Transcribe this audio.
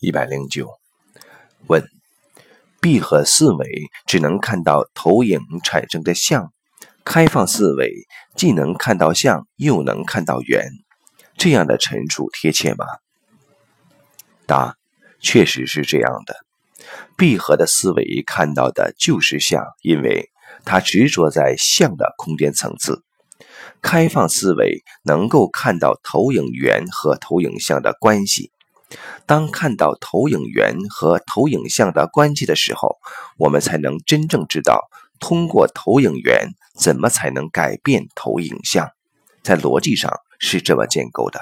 一百零九，问：闭合思维只能看到投影产生的像，开放思维既能看到像，又能看到圆，这样的陈述贴切吗？答：确实是这样的。闭合的思维看到的就是像，因为它执着在像的空间层次；开放思维能够看到投影源和投影像的关系。当看到投影源和投影像的关系的时候，我们才能真正知道通过投影源怎么才能改变投影像。在逻辑上是这么建构的。